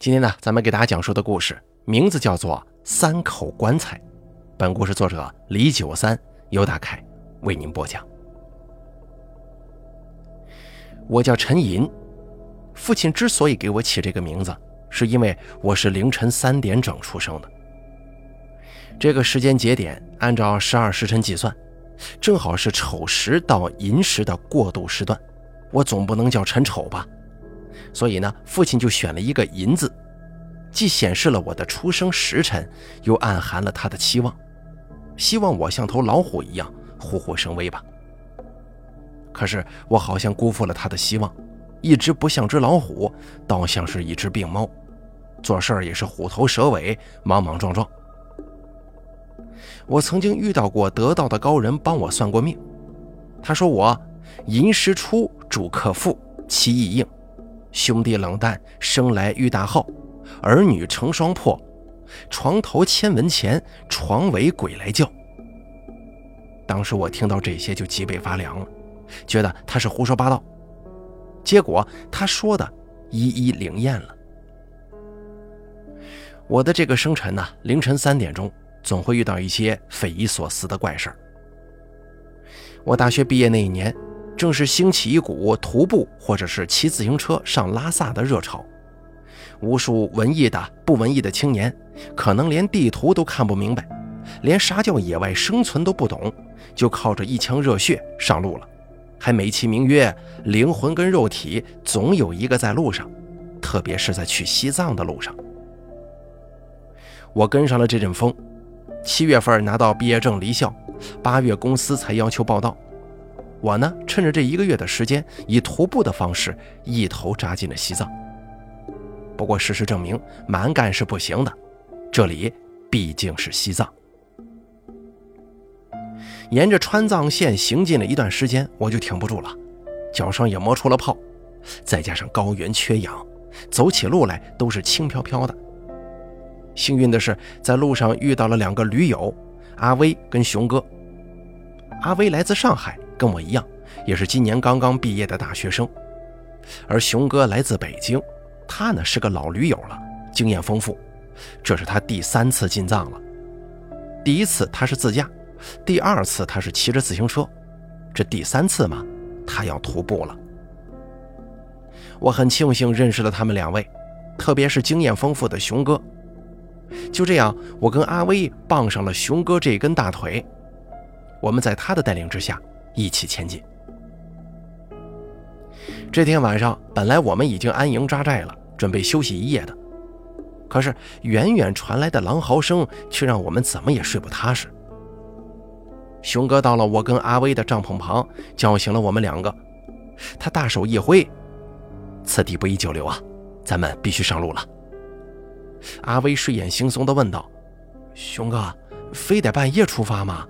今天呢，咱们给大家讲述的故事名字叫做《三口棺材》。本故事作者李九三、尤大凯为您播讲。我叫陈银，父亲之所以给我起这个名字，是因为我是凌晨三点整出生的。这个时间节点按照十二时辰计算，正好是丑时到寅时的过渡时段。我总不能叫陈丑吧？所以呢，父亲就选了一个“银”字，既显示了我的出生时辰，又暗含了他的期望，希望我像头老虎一样虎虎生威吧。可是我好像辜负了他的希望，一直不像只老虎，倒像是一只病猫，做事儿也是虎头蛇尾、莽莽撞撞。我曾经遇到过得道的高人帮我算过命，他说我寅时出主克父，其意应。兄弟冷淡，生来遇大号；儿女成双破，床头千文钱，床尾鬼来叫。当时我听到这些就脊背发凉了，觉得他是胡说八道。结果他说的一一灵验了。我的这个生辰呢，凌晨三点钟总会遇到一些匪夷所思的怪事儿。我大学毕业那一年。正是兴起一股徒步或者是骑自行车上拉萨的热潮，无数文艺的、不文艺的青年，可能连地图都看不明白，连啥叫野外生存都不懂，就靠着一腔热血上路了，还美其名曰灵魂跟肉体总有一个在路上，特别是在去西藏的路上。我跟上了这阵风，七月份拿到毕业证离校，八月公司才要求报到。我呢，趁着这一个月的时间，以徒步的方式一头扎进了西藏。不过事实证明，蛮干是不行的，这里毕竟是西藏。沿着川藏线行进了一段时间，我就挺不住了，脚上也磨出了泡，再加上高原缺氧，走起路来都是轻飘飘的。幸运的是，在路上遇到了两个驴友，阿威跟熊哥。阿威来自上海。跟我一样，也是今年刚刚毕业的大学生，而熊哥来自北京，他呢是个老驴友了，经验丰富。这是他第三次进藏了，第一次他是自驾，第二次他是骑着自行车，这第三次嘛，他要徒步了。我很庆幸认识了他们两位，特别是经验丰富的熊哥。就这样，我跟阿威傍上了熊哥这根大腿，我们在他的带领之下。一起前进。这天晚上，本来我们已经安营扎寨了，准备休息一夜的。可是远远传来的狼嚎声，却让我们怎么也睡不踏实。熊哥到了我跟阿威的帐篷旁，叫醒了我们两个。他大手一挥：“此地不宜久留啊，咱们必须上路了。”阿威睡眼惺忪地问道：“熊哥，非得半夜出发吗？”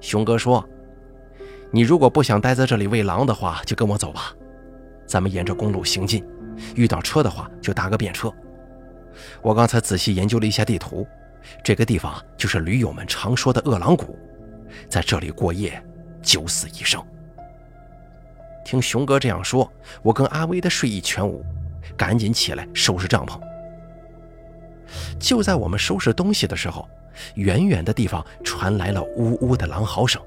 熊哥说。你如果不想待在这里喂狼的话，就跟我走吧。咱们沿着公路行进，遇到车的话就搭个便车。我刚才仔细研究了一下地图，这个地方就是驴友们常说的饿狼谷，在这里过夜，九死一生。听熊哥这样说，我跟阿威的睡意全无，赶紧起来收拾帐篷。就在我们收拾东西的时候，远远的地方传来了呜呜的狼嚎声。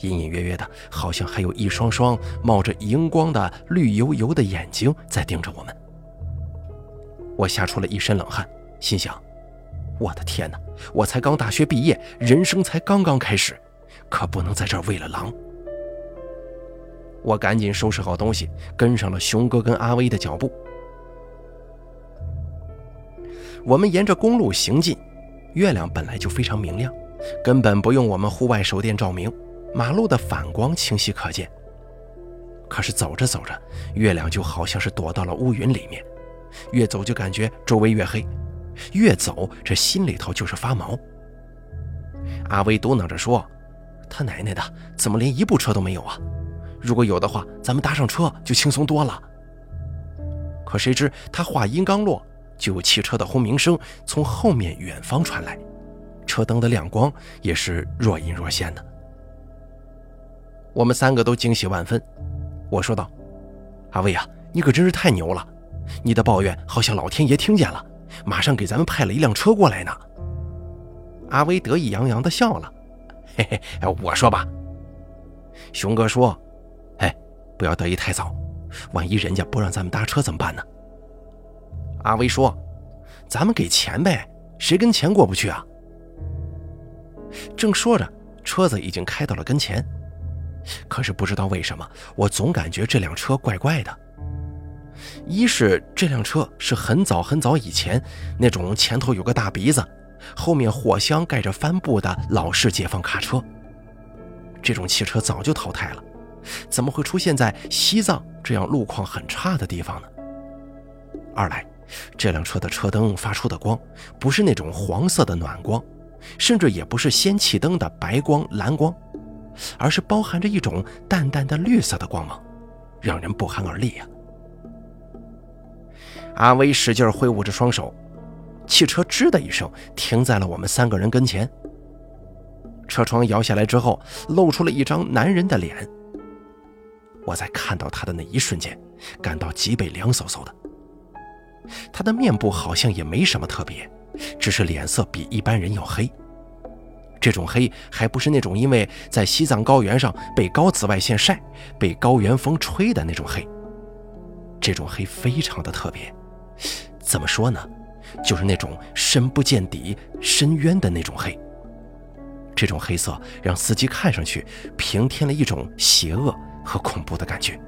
隐隐约约的，好像还有一双双冒着荧光的绿油油的眼睛在盯着我们。我吓出了一身冷汗，心想：我的天哪！我才刚大学毕业，人生才刚刚开始，可不能在这儿喂了狼。我赶紧收拾好东西，跟上了熊哥跟阿威的脚步。我们沿着公路行进，月亮本来就非常明亮，根本不用我们户外手电照明。马路的反光清晰可见，可是走着走着，月亮就好像是躲到了乌云里面，越走就感觉周围越黑，越走这心里头就是发毛。阿威嘟囔着说：“他奶奶的，怎么连一部车都没有啊？如果有的话，咱们搭上车就轻松多了。”可谁知他话音刚落，就有汽车的轰鸣声从后面远方传来，车灯的亮光也是若隐若现的。我们三个都惊喜万分。我说道：“阿威呀，你可真是太牛了！你的抱怨好像老天爷听见了，马上给咱们派了一辆车过来呢。阿威得意洋洋地笑了，嘿嘿，我说吧。熊哥说：“哎，不要得意太早，万一人家不让咱们搭车怎么办呢？”阿威说：“咱们给钱呗，谁跟钱过不去啊？”正说着，车子已经开到了跟前，可是不知道为什么，我总感觉这辆车怪怪的。一是这辆车是很早很早以前那种前头有个大鼻子，后面货箱盖着帆布的老式解放卡车，这种汽车早就淘汰了，怎么会出现在西藏这样路况很差的地方呢？二来，这辆车的车灯发出的光不是那种黄色的暖光，甚至也不是氙气灯的白光蓝光，而是包含着一种淡淡的绿色的光芒，让人不寒而栗呀。阿威使劲挥舞着双手，汽车吱的一声停在了我们三个人跟前。车窗摇下来之后，露出了一张男人的脸。我在看到他的那一瞬间，感到脊背凉飕飕的。他的面部好像也没什么特别，只是脸色比一般人要黑。这种黑还不是那种因为在西藏高原上被高紫外线晒、被高原风吹的那种黑。这种黑非常的特别。怎么说呢？就是那种深不见底、深渊的那种黑。这种黑色让司机看上去平添了一种邪恶和恐怖的感觉。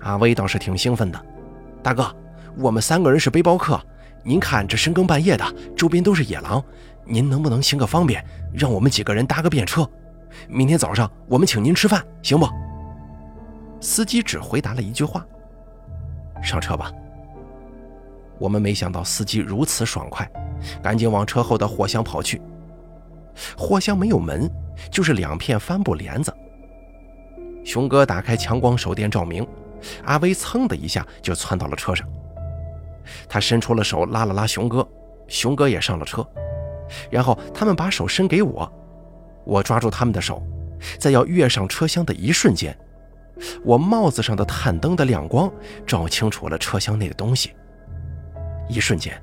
阿威倒是挺兴奋的，大哥，我们三个人是背包客，您看这深更半夜的，周边都是野狼，您能不能行个方便，让我们几个人搭个便车？明天早上我们请您吃饭，行不？司机只回答了一句话。上车吧。我们没想到司机如此爽快，赶紧往车后的货箱跑去。货箱没有门，就是两片帆布帘子。熊哥打开强光手电照明，阿威噌的一下就窜到了车上。他伸出了手拉了拉熊哥，熊哥也上了车。然后他们把手伸给我，我抓住他们的手，在要跃上车厢的一瞬间。我帽子上的探灯的亮光照清楚了车厢内的东西，一瞬间，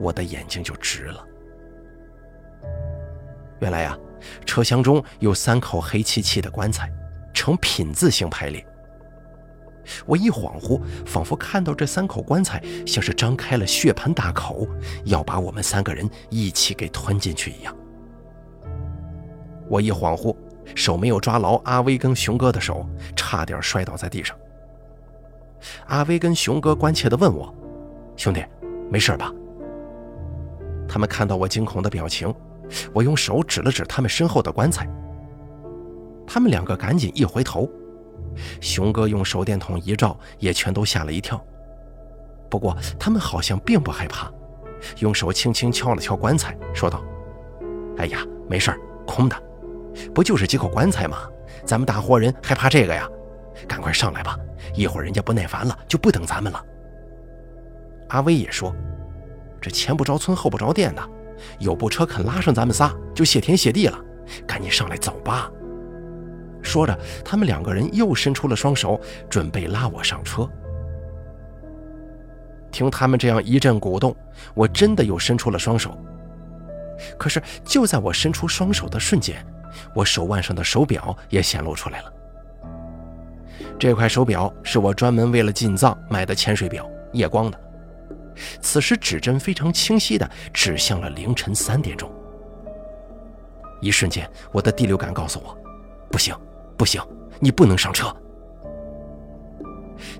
我的眼睛就直了。原来呀，车厢中有三口黑漆漆的棺材，呈品字形排列。我一恍惚，仿佛看到这三口棺材像是张开了血盆大口，要把我们三个人一起给吞进去一样。我一恍惚。手没有抓牢阿威跟熊哥的手，差点摔倒在地上。阿威跟熊哥关切地问我：“兄弟，没事吧？”他们看到我惊恐的表情，我用手指了指他们身后的棺材。他们两个赶紧一回头，熊哥用手电筒一照，也全都吓了一跳。不过他们好像并不害怕，用手轻轻敲了敲棺材，说道：“哎呀，没事儿空的。”不就是几口棺材吗？咱们大活人还怕这个呀？赶快上来吧，一会儿人家不耐烦了就不等咱们了。阿威也说：“这前不着村后不着店的，有部车肯拉上咱们仨就谢天谢地了。赶紧上来走吧。”说着，他们两个人又伸出了双手，准备拉我上车。听他们这样一阵鼓动，我真的又伸出了双手。可是就在我伸出双手的瞬间，我手腕上的手表也显露出来了。这块手表是我专门为了进藏买的潜水表，夜光的。此时指针非常清晰地指向了凌晨三点钟。一瞬间，我的第六感告诉我：不行，不行，你不能上车。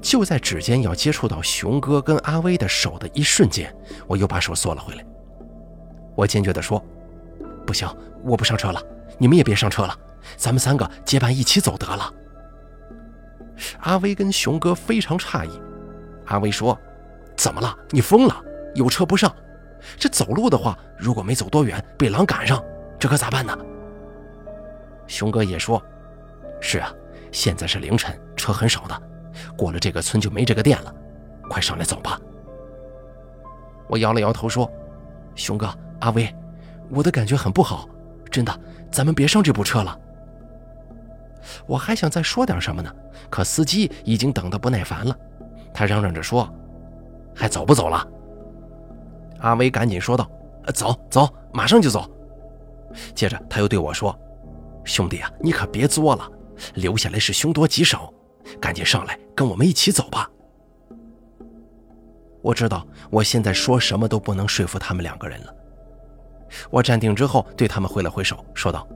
就在指尖要接触到熊哥跟阿威的手的一瞬间，我又把手缩了回来。我坚决地说：“不行，我不上车了。”你们也别上车了，咱们三个结伴一起走得了。阿威跟熊哥非常诧异。阿威说：“怎么了？你疯了？有车不上？这走路的话，如果没走多远被狼赶上，这可咋办呢？”熊哥也说：“是啊，现在是凌晨，车很少的，过了这个村就没这个店了。快上来走吧。”我摇了摇头说：“熊哥，阿威，我的感觉很不好。”真的，咱们别上这部车了。我还想再说点什么呢，可司机已经等得不耐烦了，他嚷嚷着说：“还走不走了？”阿威赶紧说道：“走走，马上就走。”接着他又对我说：“兄弟啊，你可别作了，留下来是凶多吉少，赶紧上来跟我们一起走吧。”我知道我现在说什么都不能说服他们两个人了。我站定之后，对他们挥了挥手，说道：“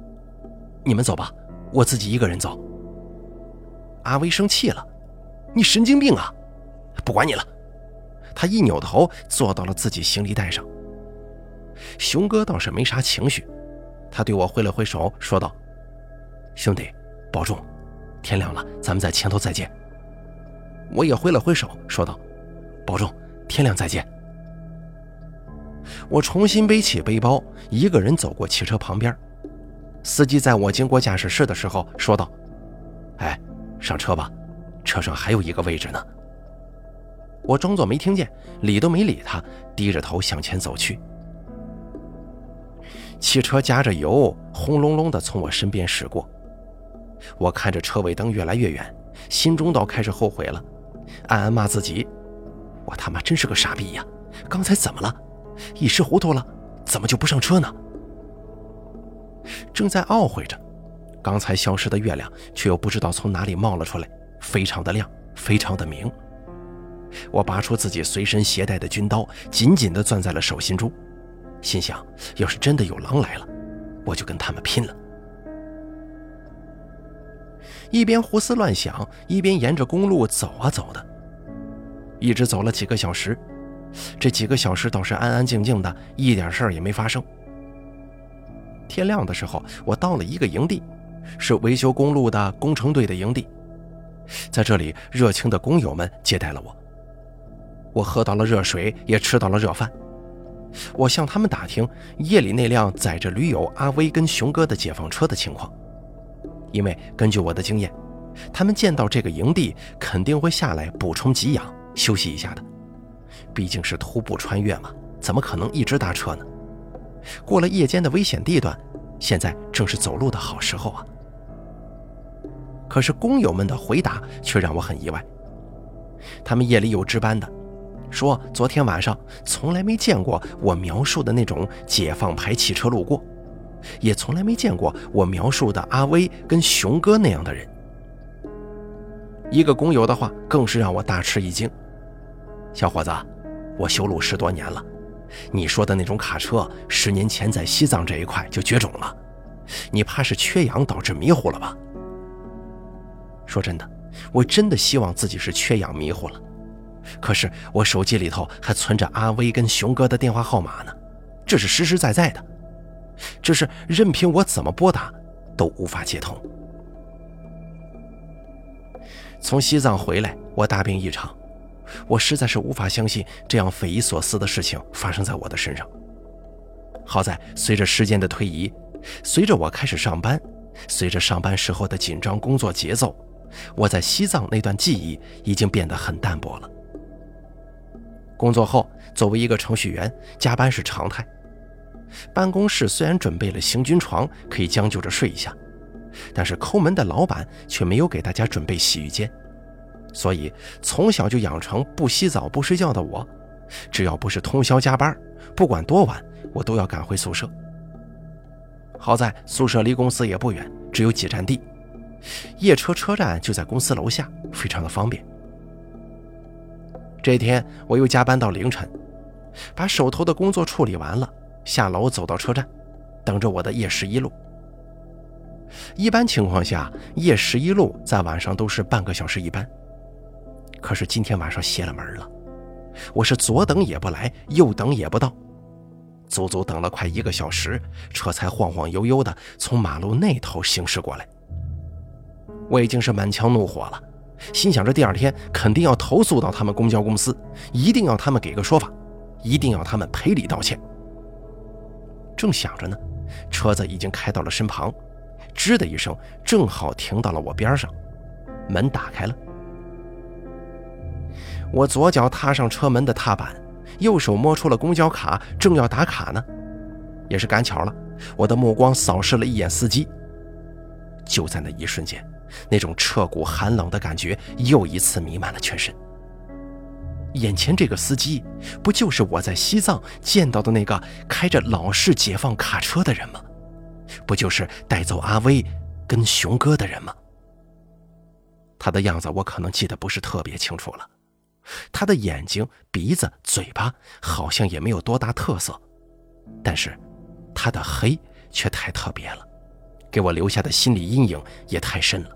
你们走吧，我自己一个人走。”阿威生气了：“你神经病啊！不管你了。”他一扭头坐到了自己行李袋上。熊哥倒是没啥情绪，他对我挥了挥手，说道：“兄弟，保重，天亮了咱们在前头再见。”我也挥了挥手，说道：“保重。”天亮再见。我重新背起背包，一个人走过汽车旁边。司机在我经过驾驶室的时候说道：“哎，上车吧，车上还有一个位置呢。”我装作没听见，理都没理他，低着头向前走去。汽车加着油，轰隆隆地从我身边驶过。我看着车尾灯越来越远，心中倒开始后悔了，暗暗骂自己。我他妈真是个傻逼呀！刚才怎么了？一时糊涂了，怎么就不上车呢？正在懊悔着，刚才消失的月亮却又不知道从哪里冒了出来，非常的亮，非常的明。我拔出自己随身携带的军刀，紧紧地攥在了手心中，心想：要是真的有狼来了，我就跟他们拼了。一边胡思乱想，一边沿着公路走啊走的。一直走了几个小时，这几个小时倒是安安静静的，一点事儿也没发生。天亮的时候，我到了一个营地，是维修公路的工程队的营地。在这里，热情的工友们接待了我。我喝到了热水，也吃到了热饭。我向他们打听夜里那辆载着驴友阿威跟熊哥的解放车的情况，因为根据我的经验，他们见到这个营地肯定会下来补充给养。休息一下的，毕竟是徒步穿越嘛，怎么可能一直搭车呢？过了夜间的危险地段，现在正是走路的好时候啊。可是工友们的回答却让我很意外。他们夜里有值班的，说昨天晚上从来没见过我描述的那种解放牌汽车路过，也从来没见过我描述的阿威跟熊哥那样的人。一个工友的话更是让我大吃一惊。小伙子，我修路十多年了，你说的那种卡车，十年前在西藏这一块就绝种了，你怕是缺氧导致迷糊了吧？说真的，我真的希望自己是缺氧迷糊了，可是我手机里头还存着阿威跟熊哥的电话号码呢，这是实实在在的，只是任凭我怎么拨打都无法接通。从西藏回来，我大病一场。我实在是无法相信这样匪夷所思的事情发生在我的身上。好在随着时间的推移，随着我开始上班，随着上班时候的紧张工作节奏，我在西藏那段记忆已经变得很淡薄了。工作后，作为一个程序员，加班是常态。办公室虽然准备了行军床，可以将就着睡一下，但是抠门的老板却没有给大家准备洗浴间。所以从小就养成不洗澡不睡觉的我，只要不是通宵加班，不管多晚，我都要赶回宿舍。好在宿舍离公司也不远，只有几站地，夜车车站就在公司楼下，非常的方便。这天我又加班到凌晨，把手头的工作处理完了，下楼走到车站，等着我的夜十一路。一般情况下，夜十一路在晚上都是半个小时一班。可是今天晚上邪了门了，我是左等也不来，右等也不到，足足等了快一个小时，车才晃晃悠悠的从马路那头行驶过来。我已经是满腔怒火了，心想着第二天肯定要投诉到他们公交公司，一定要他们给个说法，一定要他们赔礼道歉。正想着呢，车子已经开到了身旁，吱的一声，正好停到了我边上，门打开了。我左脚踏上车门的踏板，右手摸出了公交卡，正要打卡呢，也是赶巧了。我的目光扫视了一眼司机，就在那一瞬间，那种彻骨寒冷的感觉又一次弥漫了全身。眼前这个司机，不就是我在西藏见到的那个开着老式解放卡车的人吗？不就是带走阿威跟熊哥的人吗？他的样子我可能记得不是特别清楚了，他的眼睛、鼻子、嘴巴好像也没有多大特色，但是他的黑却太特别了，给我留下的心理阴影也太深了，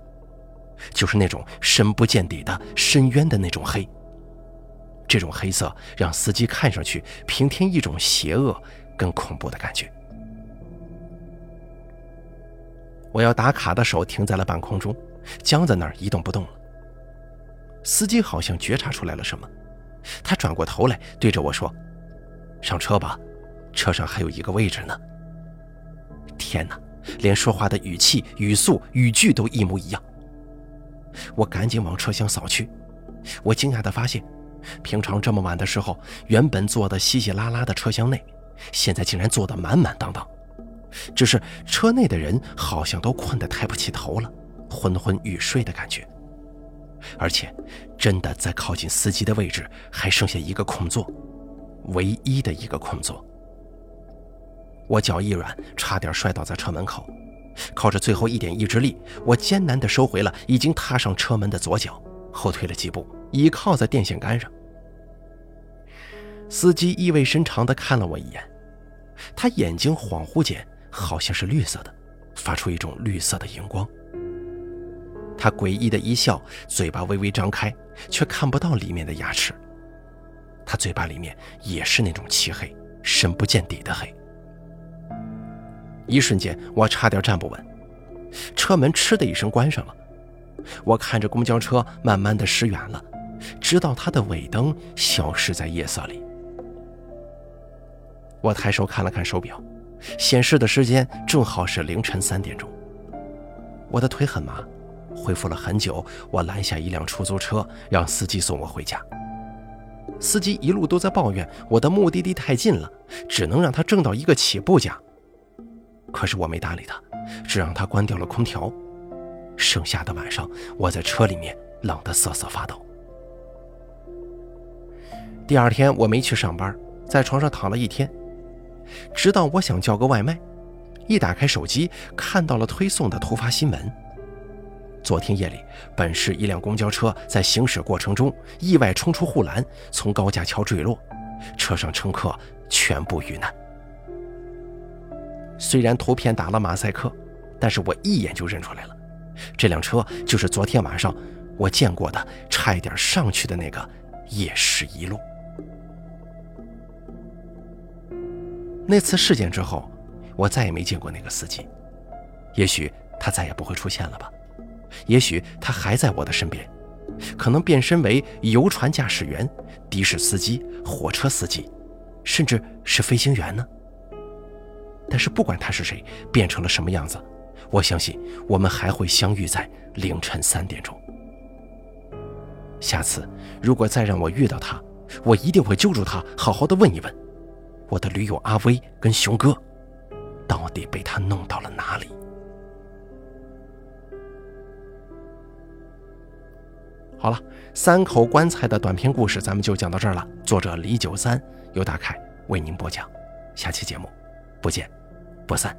就是那种深不见底的深渊的那种黑。这种黑色让司机看上去平添一种邪恶跟恐怖的感觉。我要打卡的手停在了半空中，僵在那儿一动不动了。司机好像觉察出来了什么，他转过头来对着我说：“上车吧，车上还有一个位置呢。”天哪，连说话的语气、语速、语句都一模一样。我赶紧往车厢扫去，我惊讶地发现，平常这么晚的时候，原本坐得稀稀拉拉的车厢内，现在竟然坐得满满当当。只是车内的人好像都困得抬不起头了，昏昏欲睡的感觉。而且，真的在靠近司机的位置还剩下一个空座，唯一的一个空座。我脚一软，差点摔倒在车门口。靠着最后一点意志力，我艰难地收回了已经踏上车门的左脚，后退了几步，倚靠在电线杆上。司机意味深长地看了我一眼，他眼睛恍惚间。好像是绿色的，发出一种绿色的荧光。他诡异的一笑，嘴巴微微张开，却看不到里面的牙齿。他嘴巴里面也是那种漆黑、深不见底的黑。一瞬间，我差点站不稳，车门嗤的一声关上了。我看着公交车慢慢的驶远了，直到它的尾灯消失在夜色里。我抬手看了看手表。显示的时间正好是凌晨三点钟，我的腿很麻，恢复了很久。我拦下一辆出租车，让司机送我回家。司机一路都在抱怨我的目的地太近了，只能让他挣到一个起步价。可是我没搭理他，只让他关掉了空调。剩下的晚上，我在车里面冷得瑟瑟发抖。第二天我没去上班，在床上躺了一天。直到我想叫个外卖，一打开手机，看到了推送的突发新闻。昨天夜里，本市一辆公交车在行驶过程中意外冲出护栏，从高架桥坠落，车上乘客全部遇难。虽然图片打了马赛克，但是我一眼就认出来了，这辆车就是昨天晚上我见过的，差一点上去的那个夜市一路。那次事件之后，我再也没见过那个司机。也许他再也不会出现了吧？也许他还在我的身边，可能变身为游船驾驶员、的士司机、火车司机，甚至是飞行员呢？但是不管他是谁，变成了什么样子，我相信我们还会相遇在凌晨三点钟。下次如果再让我遇到他，我一定会揪住他，好好的问一问。我的驴友阿威跟熊哥，到底被他弄到了哪里？好了，三口棺材的短篇故事咱们就讲到这儿了。作者李九三由大凯为您播讲，下期节目不见不散。